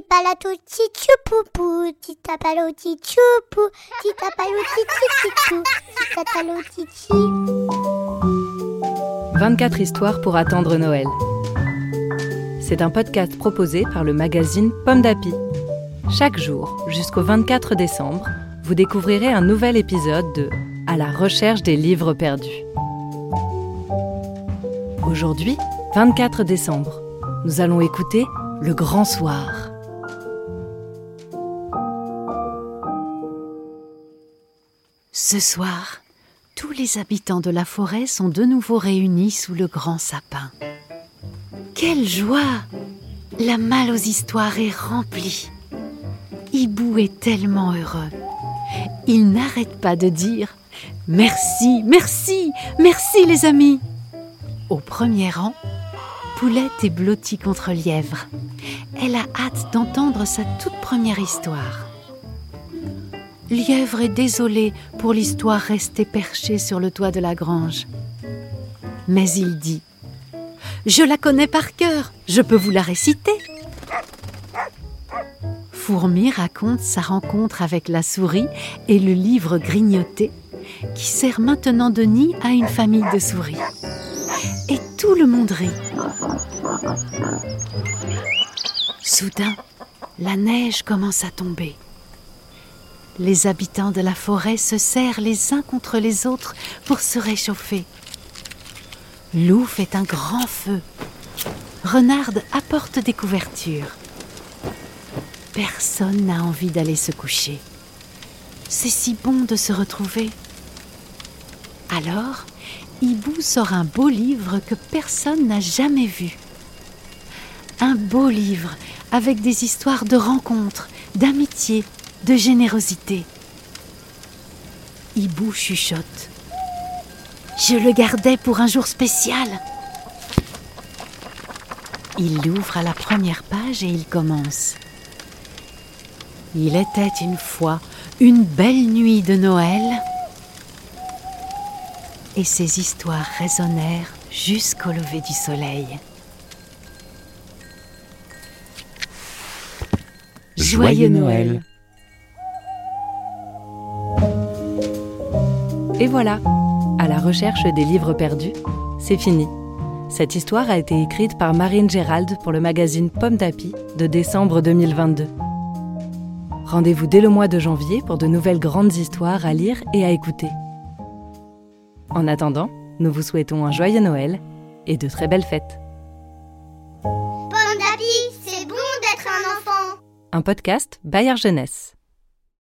palato tichupupu, titapalo tichupu, titapalo tichichichou, titatalo tichi. 24 histoires pour attendre Noël. C'est un podcast proposé par le magazine Pomme d'Api. Chaque jour, jusqu'au 24 décembre, vous découvrirez un nouvel épisode de À la recherche des livres perdus. Aujourd'hui, 24 décembre, nous allons écouter Le Grand Soir. Ce soir, tous les habitants de la forêt sont de nouveau réunis sous le grand sapin. Quelle joie La malle aux histoires est remplie. Hibou est tellement heureux. Il n'arrête pas de dire Merci, merci, merci les amis. Au premier rang, Poulette est blottie contre Lièvre. Elle a hâte d'entendre sa toute première histoire. Lièvre est désolé pour l'histoire restée perchée sur le toit de la grange. Mais il dit Je la connais par cœur, je peux vous la réciter. Fourmi raconte sa rencontre avec la souris et le livre grignoté qui sert maintenant de nid à une famille de souris. Et tout le monde rit. Soudain, la neige commence à tomber. Les habitants de la forêt se serrent les uns contre les autres pour se réchauffer. Loup fait un grand feu. Renarde apporte des couvertures. Personne n'a envie d'aller se coucher. C'est si bon de se retrouver. Alors, Hibou sort un beau livre que personne n'a jamais vu. Un beau livre avec des histoires de rencontres, d'amitié, de générosité. Hibou chuchote. Je le gardais pour un jour spécial. Il l'ouvre à la première page et il commence. Il était une fois une belle nuit de Noël et ces histoires résonnèrent jusqu'au lever du soleil. Joyeux Noël. Et voilà, à la recherche des livres perdus, c'est fini. Cette histoire a été écrite par Marine Gérald pour le magazine Pomme d'Api de décembre 2022. Rendez-vous dès le mois de janvier pour de nouvelles grandes histoires à lire et à écouter. En attendant, nous vous souhaitons un joyeux Noël et de très belles fêtes. Pomme d'api, c'est bon d'être un enfant. Un podcast Bayard Jeunesse.